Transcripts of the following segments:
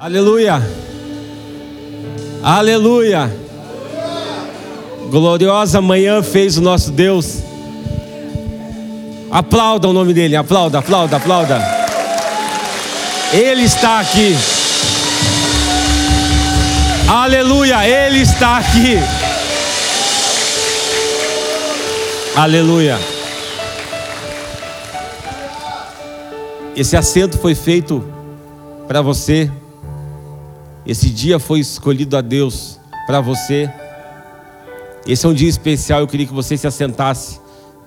Aleluia. Aleluia. Gloriosa manhã fez o nosso Deus. Aplauda o nome dele, aplauda, aplauda, aplauda. Ele está aqui. Aleluia, ele está aqui. Aleluia. Esse assento foi feito para você. Esse dia foi escolhido a Deus para você. Esse é um dia especial. Eu queria que você se assentasse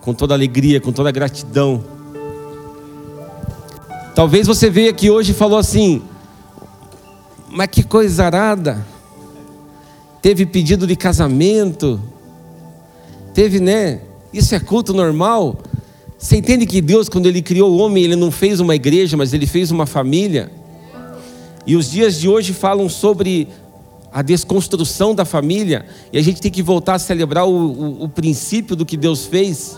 com toda alegria, com toda gratidão. Talvez você veio aqui hoje e falou assim: Mas que coisa arada. Teve pedido de casamento. Teve, né? Isso é culto normal. Você entende que Deus, quando Ele criou o homem, Ele não fez uma igreja, mas Ele fez uma família. E os dias de hoje falam sobre a desconstrução da família, e a gente tem que voltar a celebrar o, o, o princípio do que Deus fez.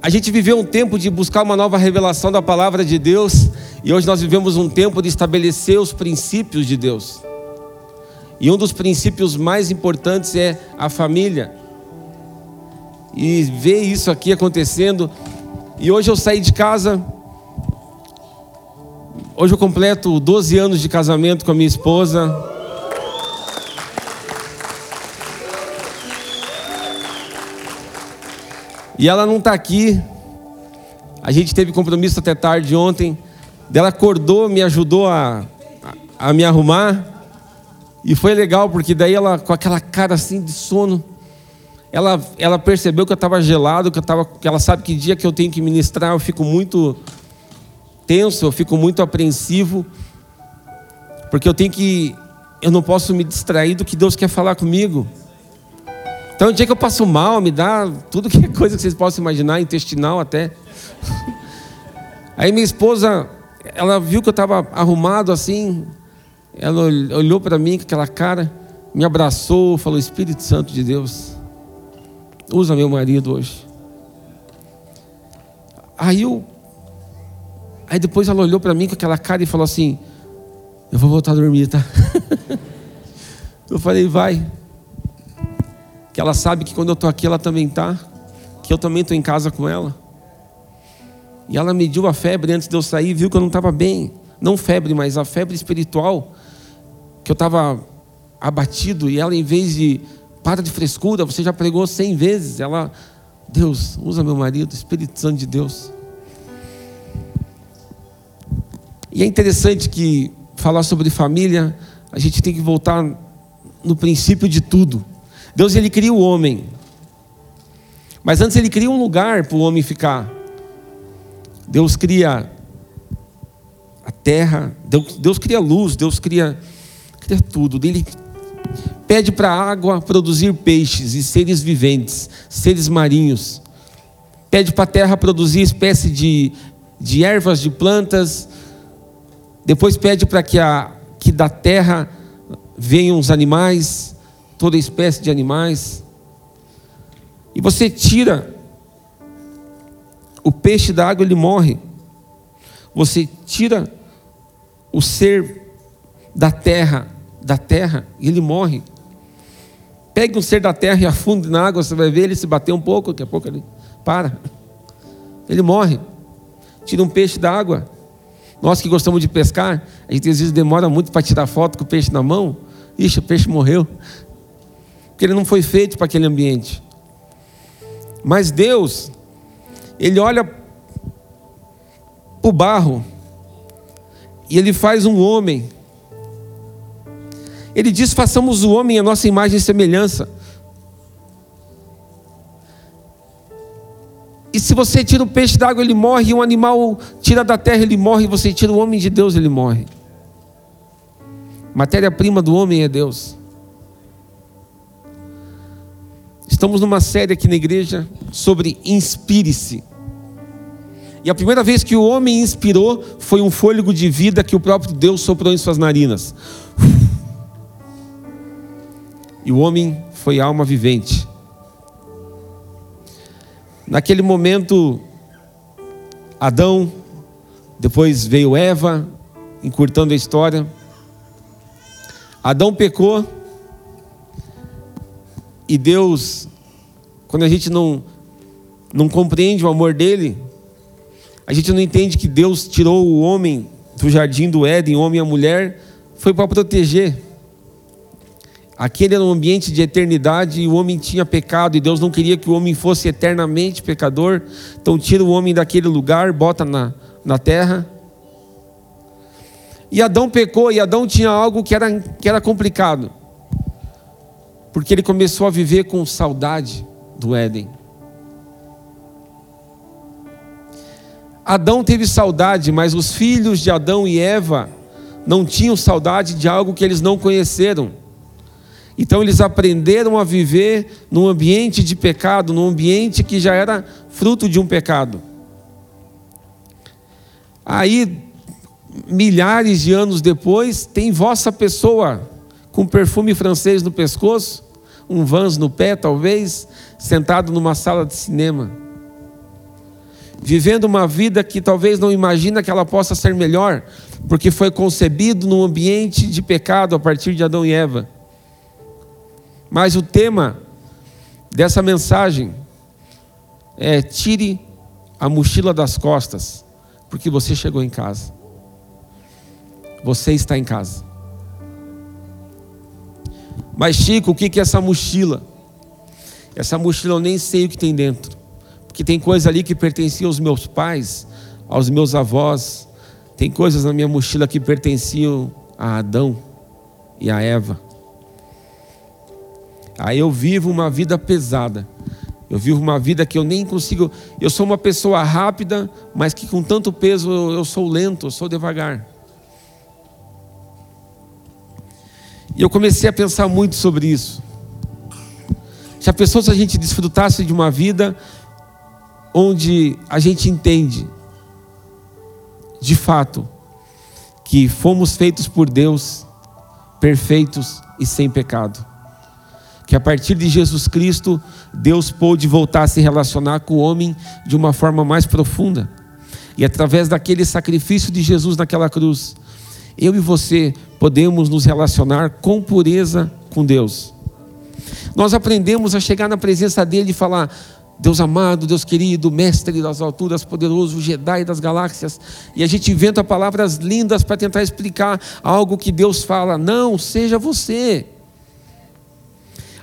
A gente viveu um tempo de buscar uma nova revelação da palavra de Deus, e hoje nós vivemos um tempo de estabelecer os princípios de Deus. E um dos princípios mais importantes é a família e ver isso aqui acontecendo. E hoje eu saí de casa. Hoje eu completo 12 anos de casamento com a minha esposa. E ela não está aqui. A gente teve compromisso até tarde ontem. Ela acordou, me ajudou a, a, a me arrumar. E foi legal, porque daí ela, com aquela cara assim de sono, ela, ela percebeu que eu estava gelado, que, eu tava, que ela sabe que dia que eu tenho que ministrar eu fico muito tenso, eu fico muito apreensivo, porque eu tenho que, eu não posso me distrair do que Deus quer falar comigo. Então, o dia que eu passo mal, me dá tudo que é coisa que vocês possam imaginar, intestinal até. Aí minha esposa, ela viu que eu estava arrumado assim, ela olhou para mim com aquela cara, me abraçou, falou: Espírito Santo de Deus, usa meu marido hoje. Aí eu. Aí depois ela olhou para mim com aquela cara e falou assim: Eu vou voltar a dormir, tá? eu falei: Vai. Que ela sabe que quando eu estou aqui ela também está. Que eu também estou em casa com ela. E ela mediu a febre antes de eu sair viu que eu não estava bem. Não febre, mas a febre espiritual. Que eu estava abatido. E ela, em vez de para de frescura, você já pregou cem vezes. Ela, Deus, usa meu marido, Espírito Santo de Deus. E é interessante que falar sobre família, a gente tem que voltar no princípio de tudo. Deus ele cria o homem. Mas antes ele cria um lugar para o homem ficar. Deus cria a terra, Deus, Deus cria luz, Deus cria, cria tudo. Ele Pede para a água produzir peixes e seres viventes, seres marinhos. Pede para a terra produzir espécie de, de ervas, de plantas. Depois pede para que, que da terra venham os animais, toda espécie de animais. E você tira o peixe da água, ele morre. Você tira o ser da terra, da terra, e ele morre. Pegue um ser da terra e afunde na água, você vai ver ele se bater um pouco, daqui a pouco ele para. Ele morre. Tira um peixe da água. Nós que gostamos de pescar, a gente às vezes demora muito para tirar foto com o peixe na mão. Ixi, o peixe morreu. Porque ele não foi feito para aquele ambiente. Mas Deus, Ele olha para o barro e Ele faz um homem ele diz: façamos o homem a nossa imagem e semelhança. E se você tira o peixe d'água, ele morre, e um animal tira da terra, ele morre, e você tira o homem de Deus, ele morre. Matéria-prima do homem é Deus. Estamos numa série aqui na igreja sobre inspire-se. E a primeira vez que o homem inspirou foi um fôlego de vida que o próprio Deus soprou em suas narinas. E o homem foi alma vivente. Naquele momento, Adão, depois veio Eva, encurtando a história. Adão pecou e Deus, quando a gente não, não compreende o amor dele, a gente não entende que Deus tirou o homem do jardim do Éden, o homem e a mulher, foi para proteger. Aquele era um ambiente de eternidade e o homem tinha pecado e Deus não queria que o homem fosse eternamente pecador. Então tira o homem daquele lugar, bota na, na terra. E Adão pecou e Adão tinha algo que era, que era complicado. Porque ele começou a viver com saudade do Éden. Adão teve saudade, mas os filhos de Adão e Eva não tinham saudade de algo que eles não conheceram. Então eles aprenderam a viver num ambiente de pecado, num ambiente que já era fruto de um pecado. Aí, milhares de anos depois, tem vossa pessoa com perfume francês no pescoço, um vans no pé, talvez, sentado numa sala de cinema, vivendo uma vida que talvez não imagina que ela possa ser melhor, porque foi concebido num ambiente de pecado a partir de Adão e Eva. Mas o tema dessa mensagem é: tire a mochila das costas, porque você chegou em casa. Você está em casa. Mas, Chico, o que é essa mochila? Essa mochila eu nem sei o que tem dentro. Porque tem coisa ali que pertencia aos meus pais, aos meus avós. Tem coisas na minha mochila que pertenciam a Adão e a Eva. Aí eu vivo uma vida pesada. Eu vivo uma vida que eu nem consigo. Eu sou uma pessoa rápida, mas que com tanto peso eu, sou lento, eu sou devagar. E eu comecei a pensar muito sobre isso. Já pensou se a gente desfrutasse de uma vida onde a gente entende, de fato, que fomos feitos por Deus, perfeitos e sem pecado que a partir de Jesus Cristo, Deus pôde voltar a se relacionar com o homem de uma forma mais profunda. E através daquele sacrifício de Jesus naquela cruz, eu e você podemos nos relacionar com pureza com Deus. Nós aprendemos a chegar na presença dele e falar: Deus amado, Deus querido, mestre das alturas, poderoso, Jedi das galáxias. E a gente inventa palavras lindas para tentar explicar algo que Deus fala. Não, seja você.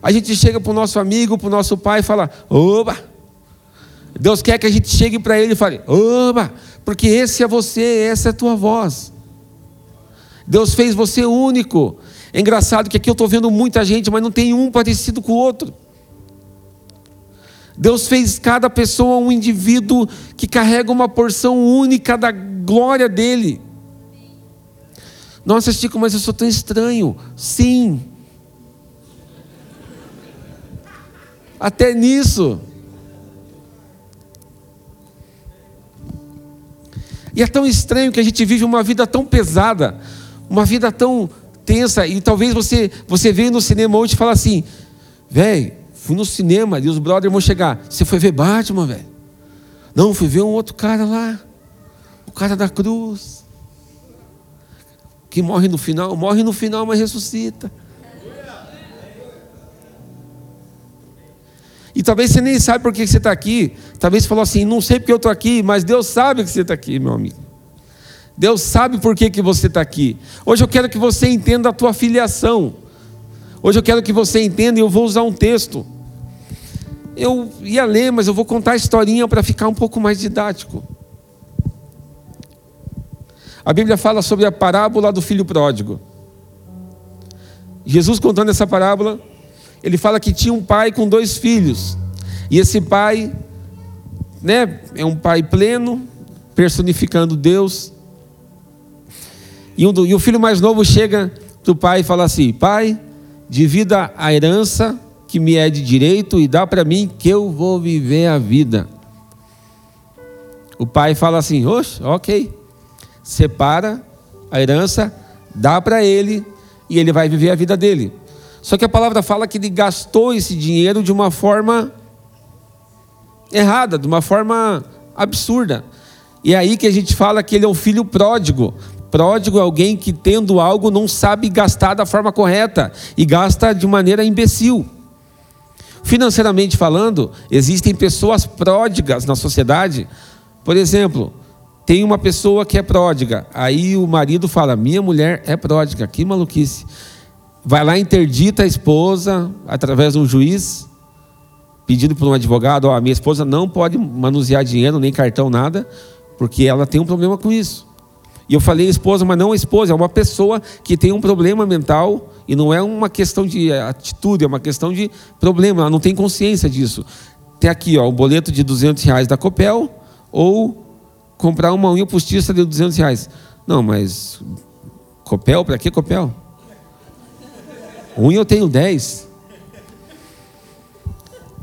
A gente chega para o nosso amigo, para o nosso pai e fala: Oba! Deus quer que a gente chegue para ele e fale: Oba! Porque esse é você, essa é a tua voz. Deus fez você único. É engraçado que aqui eu estou vendo muita gente, mas não tem um parecido com o outro. Deus fez cada pessoa um indivíduo que carrega uma porção única da glória dele. Nossa, Chico, mas eu sou tão estranho. Sim, até nisso. E é tão estranho que a gente vive uma vida tão pesada, uma vida tão tensa, e talvez você você veio no cinema hoje e fala assim, velho, fui no cinema, e os brothers vão chegar, você foi ver Batman, velho? Não, fui ver um outro cara lá, o cara da cruz, que morre no final, morre no final, mas ressuscita. E talvez você nem sabe por que você está aqui. Talvez você falou assim: não sei porque eu estou aqui, mas Deus sabe que você está aqui, meu amigo. Deus sabe por que, que você está aqui. Hoje eu quero que você entenda a tua filiação. Hoje eu quero que você entenda, e eu vou usar um texto. Eu ia ler, mas eu vou contar a historinha para ficar um pouco mais didático. A Bíblia fala sobre a parábola do filho pródigo. Jesus contando essa parábola, ele fala que tinha um pai com dois filhos. E esse pai, né, é um pai pleno, personificando Deus. E, um, e o filho mais novo chega para o pai e fala assim: Pai, divida a herança que me é de direito e dá para mim que eu vou viver a vida. O pai fala assim: Oxe, ok. Separa a herança, dá para ele e ele vai viver a vida dele. Só que a palavra fala que ele gastou esse dinheiro de uma forma errada, de uma forma absurda. E é aí que a gente fala que ele é o filho pródigo. Pródigo é alguém que, tendo algo, não sabe gastar da forma correta e gasta de maneira imbecil. Financeiramente falando, existem pessoas pródigas na sociedade. Por exemplo, tem uma pessoa que é pródiga, aí o marido fala: Minha mulher é pródiga, que maluquice. Vai lá, interdita a esposa através de um juiz, pedido por um advogado: Ó, minha esposa não pode manusear dinheiro, nem cartão, nada, porque ela tem um problema com isso. E eu falei esposa, mas não esposa, é uma pessoa que tem um problema mental e não é uma questão de atitude, é uma questão de problema, ela não tem consciência disso. Tem aqui ó, o boleto de 200 reais da Copel ou comprar uma unha postiça de 200 reais. Não, mas Copel, para que Copel? Unha eu tenho 10.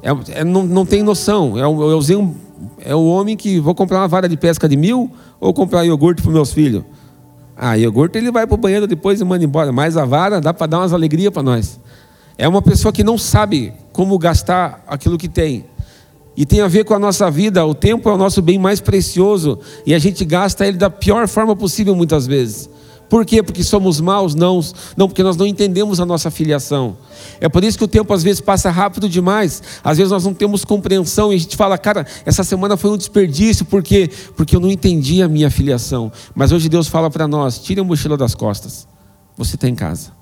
É, é, não, não tem noção. É, eu usei um, é o homem que vou comprar uma vara de pesca de mil ou comprar iogurte para meus filhos? Ah, iogurte ele vai para o banheiro depois e manda embora. Mas a vara dá para dar umas alegrias para nós. É uma pessoa que não sabe como gastar aquilo que tem. E tem a ver com a nossa vida. O tempo é o nosso bem mais precioso. E a gente gasta ele da pior forma possível muitas vezes. Por quê? Porque somos maus? Não, não, porque nós não entendemos a nossa filiação. É por isso que o tempo às vezes passa rápido demais. Às vezes nós não temos compreensão e a gente fala, cara, essa semana foi um desperdício, por quê? Porque eu não entendi a minha filiação. Mas hoje Deus fala para nós: tire a mochila das costas, você está em casa.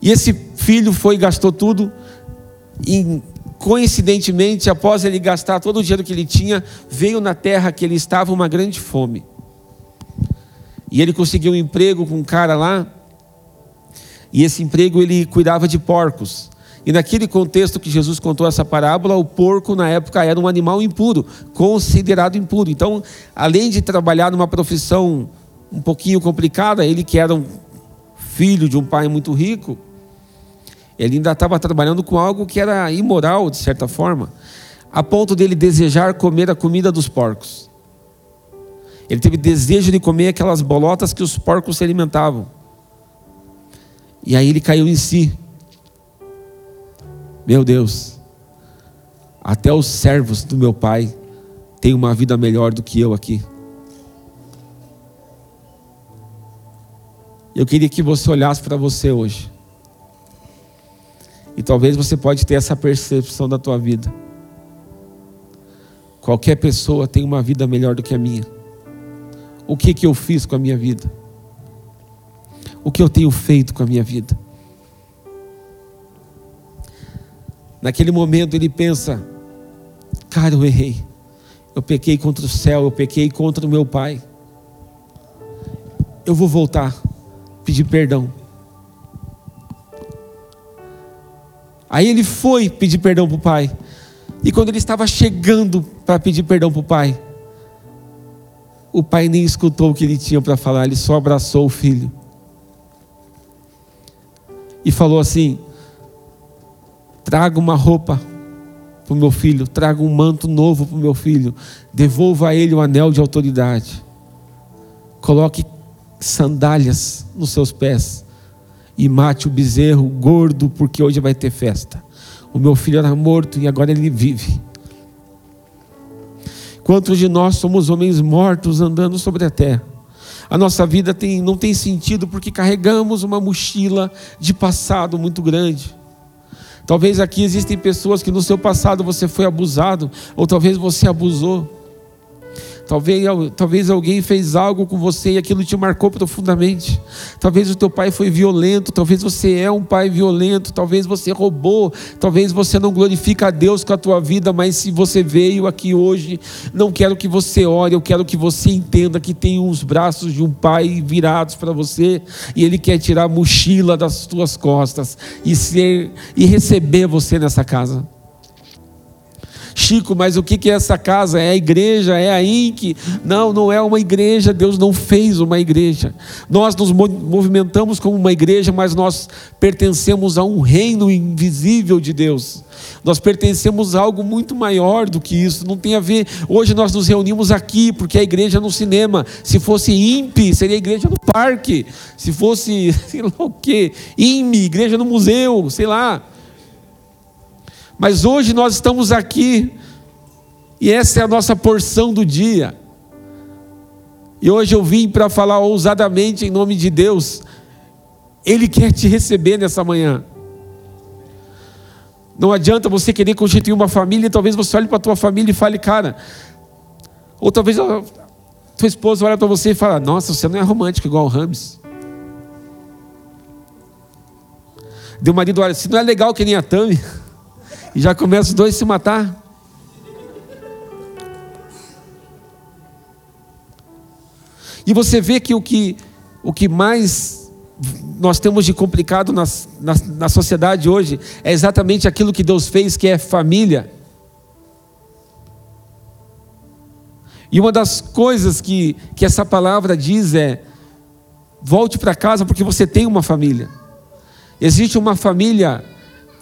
E esse filho foi gastou tudo, e coincidentemente, após ele gastar todo o dinheiro que ele tinha, veio na terra que ele estava uma grande fome. E ele conseguiu um emprego com um cara lá. E esse emprego ele cuidava de porcos. E naquele contexto que Jesus contou essa parábola, o porco na época era um animal impuro, considerado impuro. Então, além de trabalhar numa profissão um pouquinho complicada, ele que era um filho de um pai muito rico, ele ainda estava trabalhando com algo que era imoral, de certa forma, a ponto dele desejar comer a comida dos porcos. Ele teve desejo de comer aquelas bolotas que os porcos se alimentavam. E aí ele caiu em si. Meu Deus, até os servos do meu pai têm uma vida melhor do que eu aqui. Eu queria que você olhasse para você hoje. E talvez você pode ter essa percepção da tua vida. Qualquer pessoa tem uma vida melhor do que a minha o que, que eu fiz com a minha vida, o que eu tenho feito com a minha vida. Naquele momento ele pensa: cara, eu errei, eu pequei contra o céu, eu pequei contra o meu pai, eu vou voltar, pedir perdão. Aí ele foi pedir perdão para o pai. E quando ele estava chegando para pedir perdão para o pai, o pai nem escutou o que ele tinha para falar, ele só abraçou o filho. E falou assim: traga uma roupa para o meu filho, traga um manto novo para o meu filho, devolva a ele o anel de autoridade, coloque sandálias nos seus pés e mate o bezerro gordo, porque hoje vai ter festa. O meu filho era morto e agora ele vive. Quantos de nós somos homens mortos andando sobre a terra? A nossa vida tem, não tem sentido porque carregamos uma mochila de passado muito grande. Talvez aqui existem pessoas que no seu passado você foi abusado, ou talvez você abusou. Talvez, talvez alguém fez algo com você e aquilo te marcou profundamente. Talvez o teu pai foi violento, talvez você é um pai violento, talvez você roubou, talvez você não glorifica a Deus com a tua vida, mas se você veio aqui hoje, não quero que você ore, eu quero que você entenda que tem uns braços de um pai virados para você e ele quer tirar a mochila das tuas costas e ser e receber você nessa casa. Chico, mas o que é essa casa? É a igreja? É a INC? Não, não é uma igreja, Deus não fez uma igreja. Nós nos movimentamos como uma igreja, mas nós pertencemos a um reino invisível de Deus. Nós pertencemos a algo muito maior do que isso. Não tem a ver. Hoje nós nos reunimos aqui porque a igreja é no cinema. Se fosse IMP, seria a igreja no parque. Se fosse, sei lá o quê, IME, igreja no museu, sei lá. Mas hoje nós estamos aqui e essa é a nossa porção do dia. E hoje eu vim para falar ousadamente em nome de Deus. Ele quer te receber nessa manhã. Não adianta você querer constituir uma família, e talvez você olhe para a tua família e fale, cara, ou talvez a tua esposa olhe para você e fala, nossa, você não é romântico igual o Rames. Deu marido olha, se não é legal que nem a Tami, e já começa os dois a se matar. E você vê que o que, o que mais nós temos de complicado na, na, na sociedade hoje é exatamente aquilo que Deus fez, que é família. E uma das coisas que, que essa palavra diz é: volte para casa porque você tem uma família. Existe uma família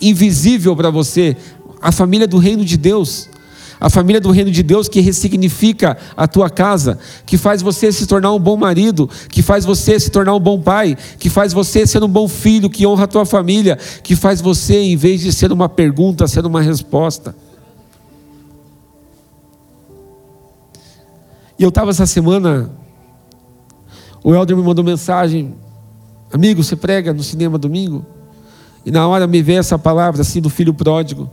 invisível para você, a família do reino de Deus. A família do reino de Deus que ressignifica a tua casa, que faz você se tornar um bom marido, que faz você se tornar um bom pai, que faz você ser um bom filho, que honra a tua família, que faz você, em vez de ser uma pergunta, ser uma resposta. E eu estava essa semana, o Helder me mandou mensagem, amigo, você prega no cinema domingo? E na hora me veio essa palavra assim do filho pródigo.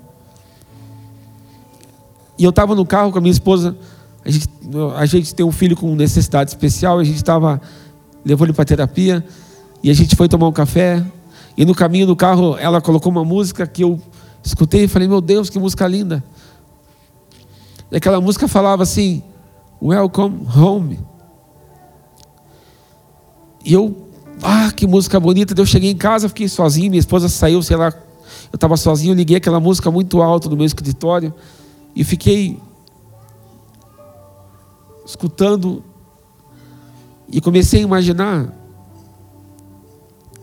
E eu estava no carro com a minha esposa. A gente, a gente tem um filho com necessidade especial. A gente estava levou ele para terapia. E a gente foi tomar um café. E no caminho do carro, ela colocou uma música que eu escutei e falei: Meu Deus, que música linda. E aquela música falava assim: Welcome home. E eu, ah, que música bonita. Eu cheguei em casa, fiquei sozinho. Minha esposa saiu, sei lá. Eu estava sozinho, liguei aquela música muito alto no meu escritório. E fiquei escutando e comecei a imaginar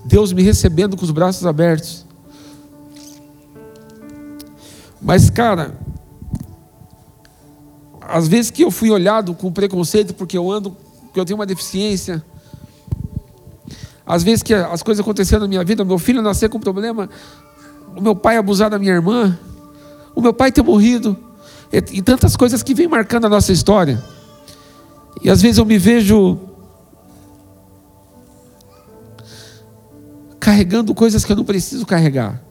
Deus me recebendo com os braços abertos. Mas, cara, às vezes que eu fui olhado com preconceito porque eu ando, porque eu tenho uma deficiência, às vezes que as coisas aconteceram na minha vida, meu filho nascer com problema, o meu pai abusar da minha irmã, o meu pai ter morrido, e, tantas coisas que vêm marcando a nossa história. E às vezes eu me vejo carregando coisas que eu não preciso carregar.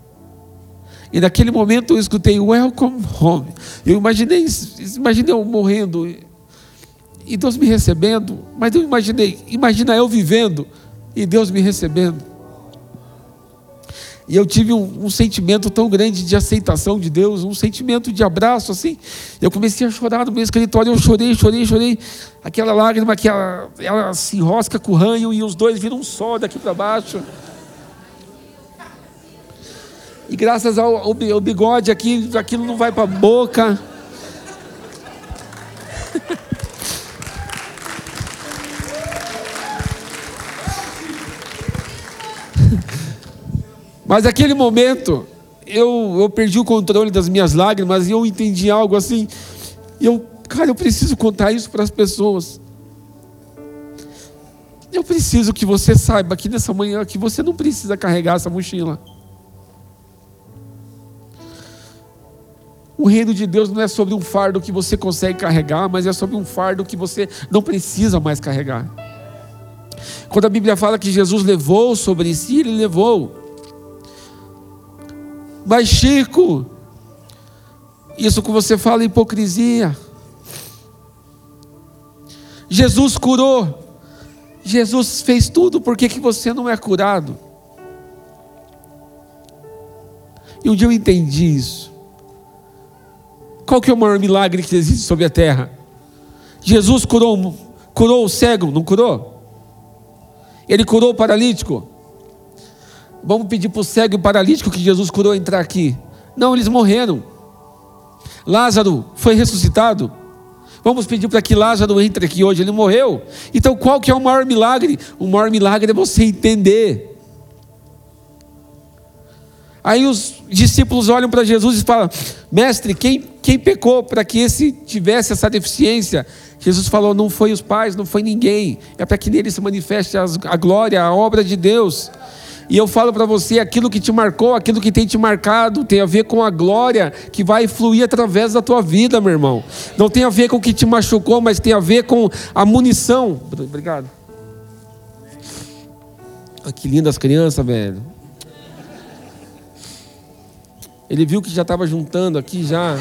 E naquele momento eu escutei Welcome Home. Eu imaginei, imaginei eu morrendo e Deus me recebendo, mas eu imaginei, imagina eu vivendo e Deus me recebendo. E eu tive um, um, sentimento tão grande de aceitação de Deus, um sentimento de abraço, assim. Eu comecei a chorar no meu escritório, eu chorei, chorei, chorei. Aquela lágrima que ela, ela se enrosca com o ranho e os dois viram um sol daqui para baixo. E graças ao, ao, ao bigode aqui, aquilo não vai para a boca. Mas aquele momento, eu, eu perdi o controle das minhas lágrimas e eu entendi algo assim. E eu, cara, eu preciso contar isso para as pessoas. Eu preciso que você saiba aqui nessa manhã que você não precisa carregar essa mochila. O reino de Deus não é sobre um fardo que você consegue carregar, mas é sobre um fardo que você não precisa mais carregar. Quando a Bíblia fala que Jesus levou sobre si, ele levou. Mas, Chico, isso que você fala é hipocrisia. Jesus curou. Jesus fez tudo, por que, que você não é curado? E um dia eu entendi isso. Qual que é o maior milagre que existe sobre a terra? Jesus curou, curou o cego, não curou? Ele curou o paralítico. Vamos pedir para o cego e paralítico que Jesus curou entrar aqui. Não, eles morreram. Lázaro foi ressuscitado. Vamos pedir para que Lázaro entre aqui hoje. Ele morreu. Então qual que é o maior milagre? O maior milagre é você entender. Aí os discípulos olham para Jesus e falam: Mestre, quem, quem pecou para que esse tivesse essa deficiência? Jesus falou: Não foi os pais, não foi ninguém. É para que nele se manifeste a glória, a obra de Deus. E eu falo para você, aquilo que te marcou, aquilo que tem te marcado, tem a ver com a glória que vai fluir através da tua vida, meu irmão. Não tem a ver com o que te machucou, mas tem a ver com a munição. Obrigado. Ah, que lindas crianças, velho. Ele viu que já estava juntando aqui já.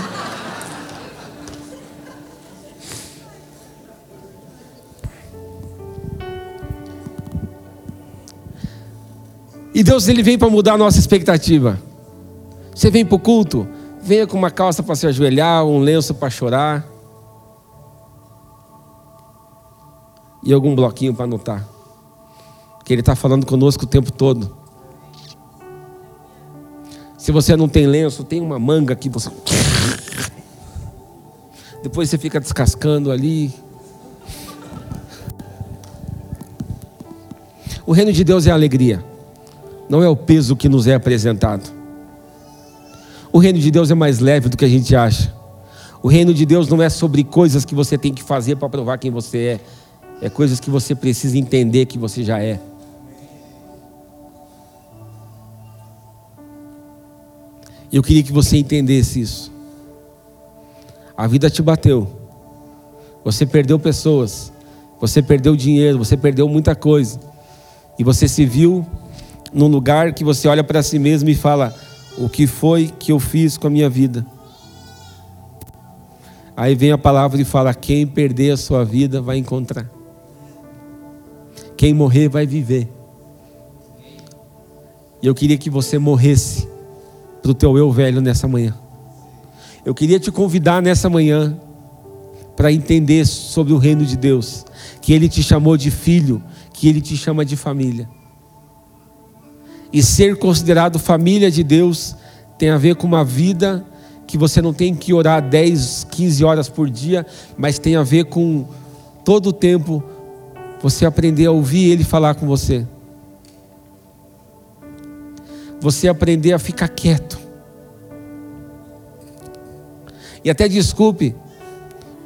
E Deus ele vem para mudar a nossa expectativa. Você vem para o culto, venha com uma calça para se ajoelhar, um lenço para chorar. E algum bloquinho para anotar. Que Ele está falando conosco o tempo todo. Se você não tem lenço, tem uma manga que você. Depois você fica descascando ali. O reino de Deus é alegria não é o peso que nos é apresentado. O reino de Deus é mais leve do que a gente acha. O reino de Deus não é sobre coisas que você tem que fazer para provar quem você é, é coisas que você precisa entender que você já é. Eu queria que você entendesse isso. A vida te bateu. Você perdeu pessoas. Você perdeu dinheiro. Você perdeu muita coisa. E você se viu num lugar que você olha para si mesmo e fala: O que foi que eu fiz com a minha vida? Aí vem a palavra e fala: Quem perder a sua vida vai encontrar. Quem morrer vai viver. E eu queria que você morresse para o teu eu velho nessa manhã. Eu queria te convidar nessa manhã para entender sobre o reino de Deus, que Ele te chamou de filho, que Ele te chama de família. E ser considerado família de Deus tem a ver com uma vida que você não tem que orar 10, 15 horas por dia, mas tem a ver com todo o tempo você aprender a ouvir Ele falar com você. Você aprender a ficar quieto. E até desculpe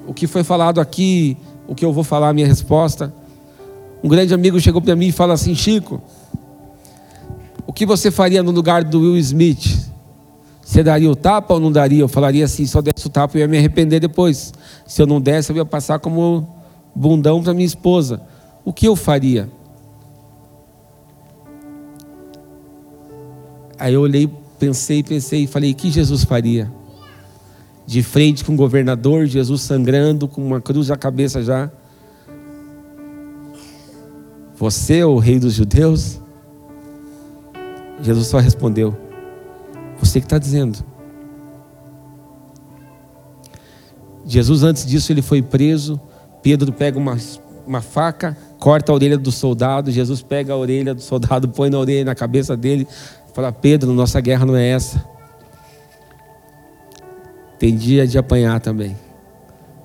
o que foi falado aqui, o que eu vou falar, a minha resposta. Um grande amigo chegou para mim e falou assim: Chico, o que você faria no lugar do Will Smith? Você daria o tapa ou não daria? Eu falaria assim: eu desse o tapa, eu ia me arrepender depois. Se eu não desse, eu ia passar como bundão para minha esposa. O que eu faria? Aí eu olhei, pensei, pensei e falei: o que Jesus faria? De frente com o governador, Jesus sangrando, com uma cruz na cabeça já. Você o rei dos judeus? Jesus só respondeu: Você que está dizendo. Jesus, antes disso, ele foi preso. Pedro pega uma, uma faca, corta a orelha do soldado. Jesus pega a orelha do soldado, põe na orelha, na cabeça dele. Fala: Pedro, nossa guerra não é essa. Tem dia de apanhar também.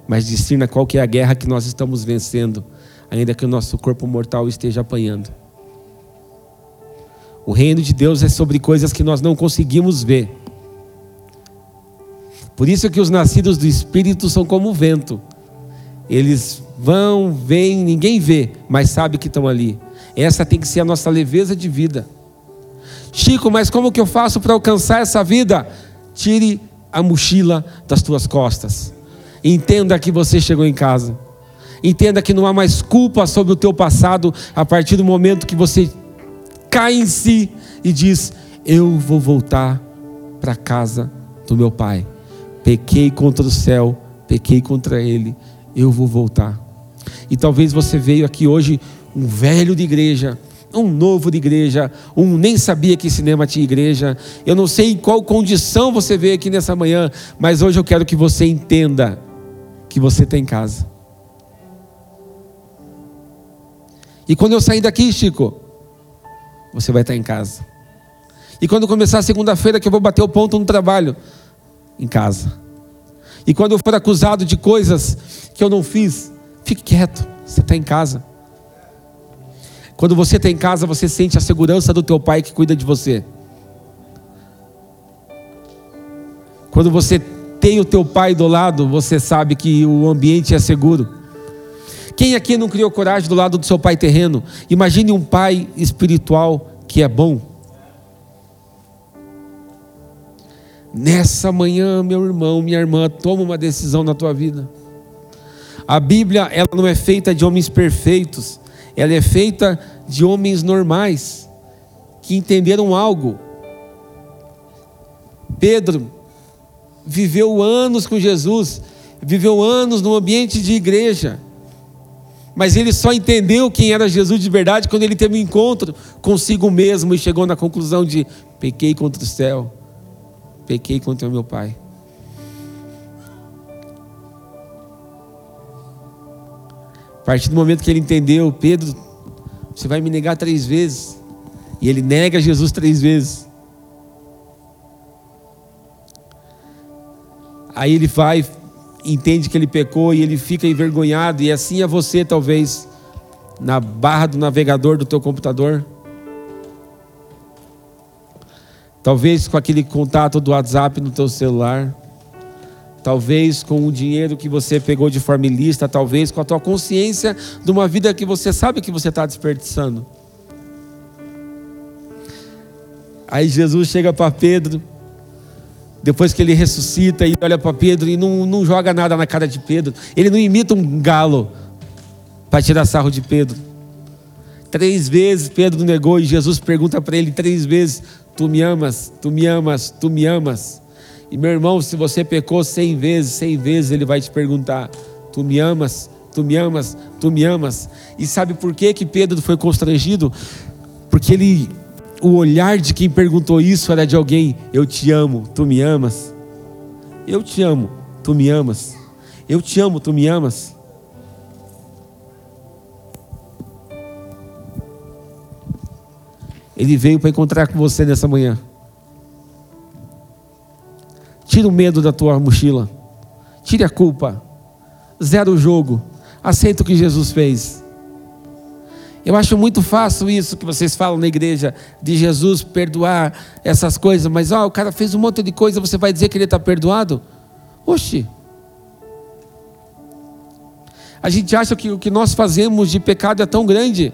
Mas discerna qual que é a guerra que nós estamos vencendo, ainda que o nosso corpo mortal esteja apanhando. O reino de Deus é sobre coisas que nós não conseguimos ver. Por isso que os nascidos do Espírito são como o vento. Eles vão, vêm, ninguém vê, mas sabe que estão ali. Essa tem que ser a nossa leveza de vida. Chico, mas como que eu faço para alcançar essa vida? Tire a mochila das tuas costas. Entenda que você chegou em casa. Entenda que não há mais culpa sobre o teu passado a partir do momento que você cai em si e diz: Eu vou voltar para a casa do meu pai. Pequei contra o céu, pequei contra ele, eu vou voltar. E talvez você veio aqui hoje um velho de igreja, um novo de igreja, um nem sabia que cinema tinha igreja. Eu não sei em qual condição você veio aqui nessa manhã, mas hoje eu quero que você entenda que você está em casa. E quando eu sair daqui, Chico, você vai estar em casa. E quando começar a segunda-feira, que eu vou bater o ponto no trabalho, em casa. E quando eu for acusado de coisas que eu não fiz, fique quieto, você está em casa. Quando você está em casa, você sente a segurança do teu pai que cuida de você. Quando você tem o teu pai do lado, você sabe que o ambiente é seguro. Quem aqui não criou coragem do lado do seu pai terreno? Imagine um pai espiritual que é bom. Nessa manhã, meu irmão, minha irmã, toma uma decisão na tua vida. A Bíblia, ela não é feita de homens perfeitos, ela é feita de homens normais que entenderam algo. Pedro viveu anos com Jesus, viveu anos no ambiente de igreja, mas ele só entendeu quem era Jesus de verdade quando ele teve um encontro consigo mesmo e chegou na conclusão de: pequei contra o céu, pequei contra o meu Pai. A partir do momento que ele entendeu, Pedro, você vai me negar três vezes. E ele nega Jesus três vezes. Aí ele vai, entende que ele pecou e ele fica envergonhado, e assim é você, talvez, na barra do navegador do teu computador. Talvez com aquele contato do WhatsApp no teu celular. Talvez com o dinheiro que você pegou de forma ilícita, talvez com a tua consciência de uma vida que você sabe que você está desperdiçando. Aí Jesus chega para Pedro depois que ele ressuscita e olha para Pedro e não, não joga nada na cara de Pedro. Ele não imita um galo para tirar sarro de Pedro. Três vezes Pedro negou e Jesus pergunta para ele três vezes: Tu me amas, tu me amas, tu me amas. E meu irmão, se você pecou cem vezes, cem vezes ele vai te perguntar: Tu me amas, tu me amas, tu me amas. E sabe por que que Pedro foi constrangido? Porque ele o olhar de quem perguntou isso era de alguém: Eu te amo, tu me amas. Eu te amo, tu me amas. Eu te amo, tu me amas. Ele veio para encontrar com você nessa manhã. Tira o medo da tua mochila. Tire a culpa. Zero o jogo. Aceita o que Jesus fez. Eu acho muito fácil isso que vocês falam na igreja, de Jesus perdoar essas coisas, mas ó, o cara fez um monte de coisa, você vai dizer que ele está perdoado? Oxi. A gente acha que o que nós fazemos de pecado é tão grande.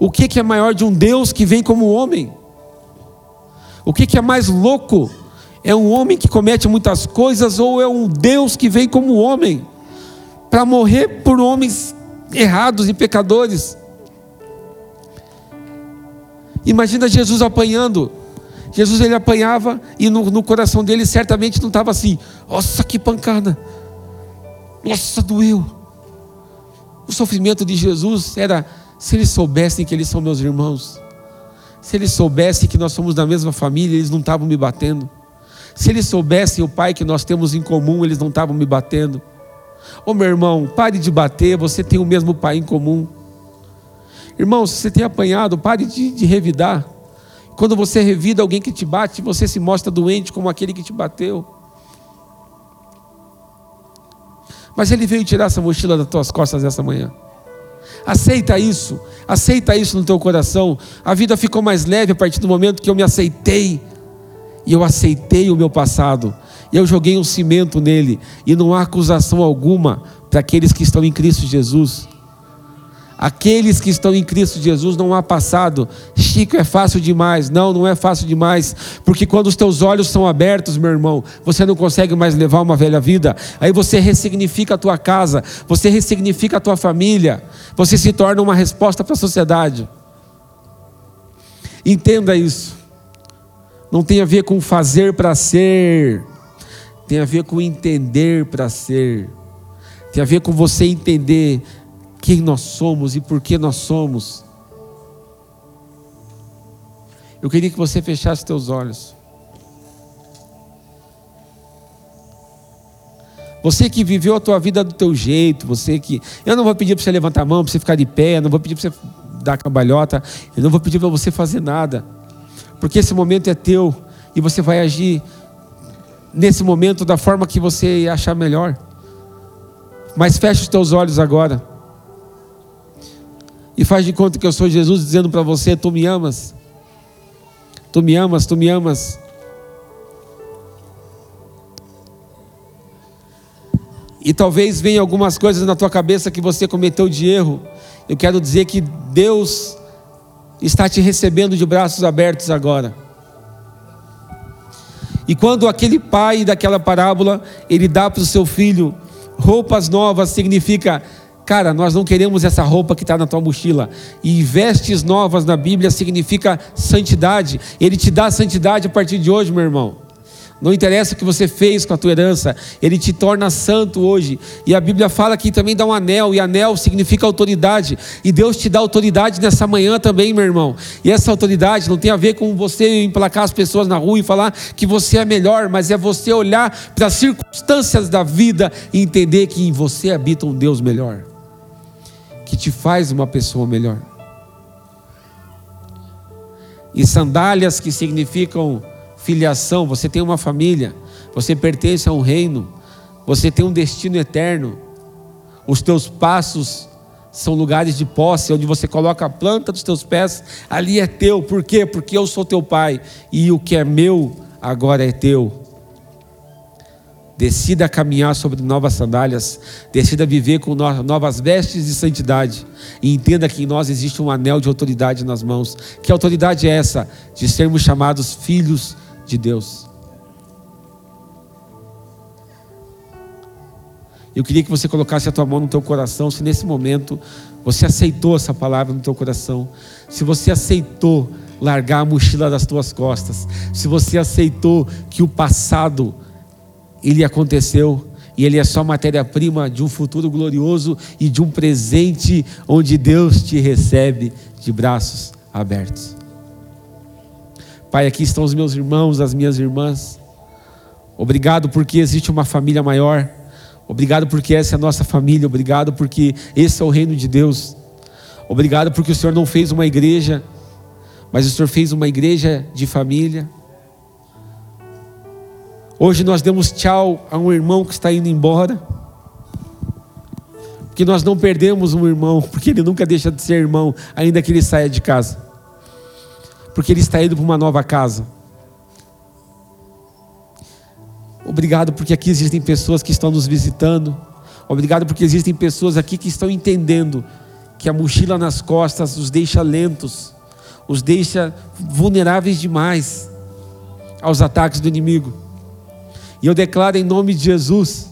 O que, que é maior de um Deus que vem como homem? O que, que é mais louco? É um homem que comete muitas coisas ou é um Deus que vem como homem para morrer por homens errados e pecadores? Imagina Jesus apanhando. Jesus ele apanhava e no, no coração dele certamente não estava assim: nossa, que pancada, nossa, doeu. O sofrimento de Jesus era: se eles soubessem que eles são meus irmãos, se eles soubessem que nós somos da mesma família, eles não estavam me batendo. Se eles soubessem o Pai que nós temos em comum, eles não estavam me batendo. Ô meu irmão, pare de bater, você tem o mesmo Pai em comum. Irmão, se você tem apanhado, pare de, de revidar. Quando você revida alguém que te bate, você se mostra doente como aquele que te bateu. Mas ele veio tirar essa mochila das tuas costas essa manhã. Aceita isso, aceita isso no teu coração. A vida ficou mais leve a partir do momento que eu me aceitei. E eu aceitei o meu passado. E eu joguei um cimento nele. E não há acusação alguma para aqueles que estão em Cristo Jesus. Aqueles que estão em Cristo Jesus não há passado. Chico, é fácil demais. Não, não é fácil demais. Porque quando os teus olhos são abertos, meu irmão, você não consegue mais levar uma velha vida. Aí você ressignifica a tua casa, você ressignifica a tua família. Você se torna uma resposta para a sociedade. Entenda isso. Não tem a ver com fazer para ser. Tem a ver com entender para ser. Tem a ver com você entender quem nós somos e por que nós somos. Eu queria que você fechasse teus olhos. Você que viveu a tua vida do teu jeito, você que. Eu não vou pedir para você levantar a mão, para você ficar de pé, não vou pedir para você dar cambalhota, eu não vou pedir para você fazer nada. Porque esse momento é teu e você vai agir nesse momento da forma que você achar melhor. Mas feche os teus olhos agora e faz de conta que eu sou Jesus dizendo para você: Tu me amas, tu me amas, tu me amas. E talvez venha algumas coisas na tua cabeça que você cometeu de erro. Eu quero dizer que Deus está te recebendo de braços abertos agora. E quando aquele pai daquela parábola, ele dá para o seu filho roupas novas, significa, cara, nós não queremos essa roupa que está na tua mochila. E vestes novas na Bíblia significa santidade. Ele te dá santidade a partir de hoje, meu irmão. Não interessa o que você fez com a tua herança, ele te torna santo hoje. E a Bíblia fala que também dá um anel, e anel significa autoridade. E Deus te dá autoridade nessa manhã também, meu irmão. E essa autoridade não tem a ver com você emplacar as pessoas na rua e falar que você é melhor, mas é você olhar para as circunstâncias da vida e entender que em você habita um Deus melhor, que te faz uma pessoa melhor. E sandálias que significam filiação, você tem uma família, você pertence a um reino, você tem um destino eterno. Os teus passos são lugares de posse, onde você coloca a planta dos teus pés, ali é teu. Por quê? Porque eu sou teu pai e o que é meu agora é teu. Decida caminhar sobre novas sandálias, decida viver com novas vestes de santidade e entenda que em nós existe um anel de autoridade nas mãos. Que autoridade é essa? De sermos chamados filhos de Deus. Eu queria que você colocasse a tua mão no teu coração, se nesse momento você aceitou essa palavra no teu coração, se você aceitou largar a mochila das tuas costas, se você aceitou que o passado ele aconteceu e ele é só matéria-prima de um futuro glorioso e de um presente onde Deus te recebe de braços abertos. Pai, aqui estão os meus irmãos, as minhas irmãs. Obrigado porque existe uma família maior. Obrigado porque essa é a nossa família. Obrigado porque esse é o reino de Deus. Obrigado porque o Senhor não fez uma igreja, mas o Senhor fez uma igreja de família. Hoje nós demos tchau a um irmão que está indo embora. Porque nós não perdemos um irmão, porque ele nunca deixa de ser irmão, ainda que ele saia de casa porque ele está indo para uma nova casa. Obrigado porque aqui existem pessoas que estão nos visitando. Obrigado porque existem pessoas aqui que estão entendendo que a mochila nas costas os deixa lentos, os deixa vulneráveis demais aos ataques do inimigo. E eu declaro em nome de Jesus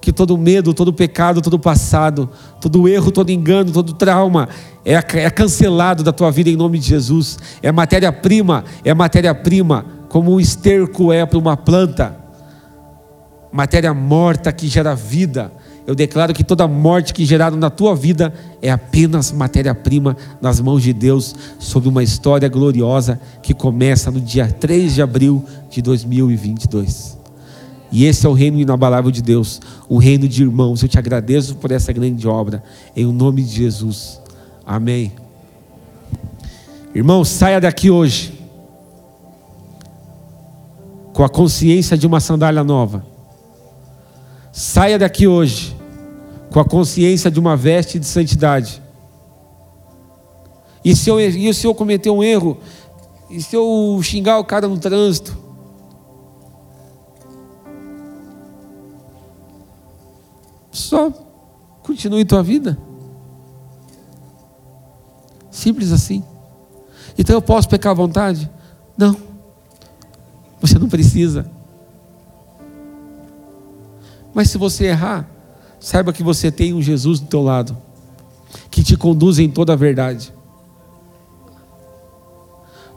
que todo medo, todo pecado, todo passado, todo erro, todo engano, todo trauma é, é cancelado da tua vida em nome de Jesus. É matéria-prima, é matéria-prima, como um esterco é para uma planta. Matéria morta que gera vida. Eu declaro que toda morte que gerada na tua vida é apenas matéria-prima nas mãos de Deus sobre uma história gloriosa que começa no dia 3 de abril de 2022. E esse é o reino inabalável de Deus, o reino de irmãos. Eu te agradeço por essa grande obra, em nome de Jesus. Amém. Irmão, saia daqui hoje com a consciência de uma sandália nova. Saia daqui hoje com a consciência de uma veste de santidade. E se eu, e se eu cometer um erro, e se eu xingar o cara no trânsito, Só continue tua vida. Simples assim. Então eu posso pecar à vontade? Não. Você não precisa. Mas se você errar, saiba que você tem um Jesus do teu lado, que te conduz em toda a verdade.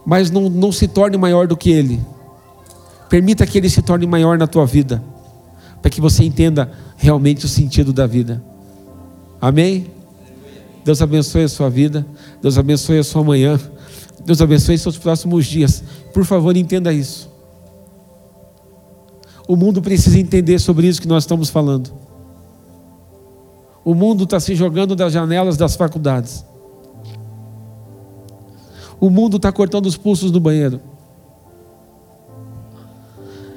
Mas não, não se torne maior do que Ele. Permita que Ele se torne maior na tua vida, para que você entenda realmente o sentido da vida. Amém? Deus abençoe a sua vida. Deus abençoe a sua manhã. Deus abençoe seus próximos dias. Por favor, entenda isso. O mundo precisa entender sobre isso que nós estamos falando. O mundo está se jogando das janelas das faculdades. O mundo está cortando os pulsos no banheiro.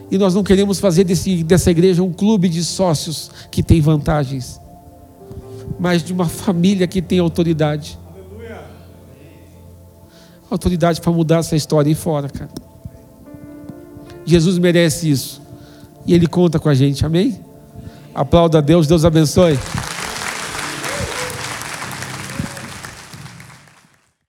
E nós não queremos fazer desse, dessa igreja um clube de sócios que tem vantagens, mas de uma família que tem autoridade. Autoridade para mudar essa história aí fora, cara. Jesus merece isso. E Ele conta com a gente, amém? Aplauda a Deus, Deus abençoe.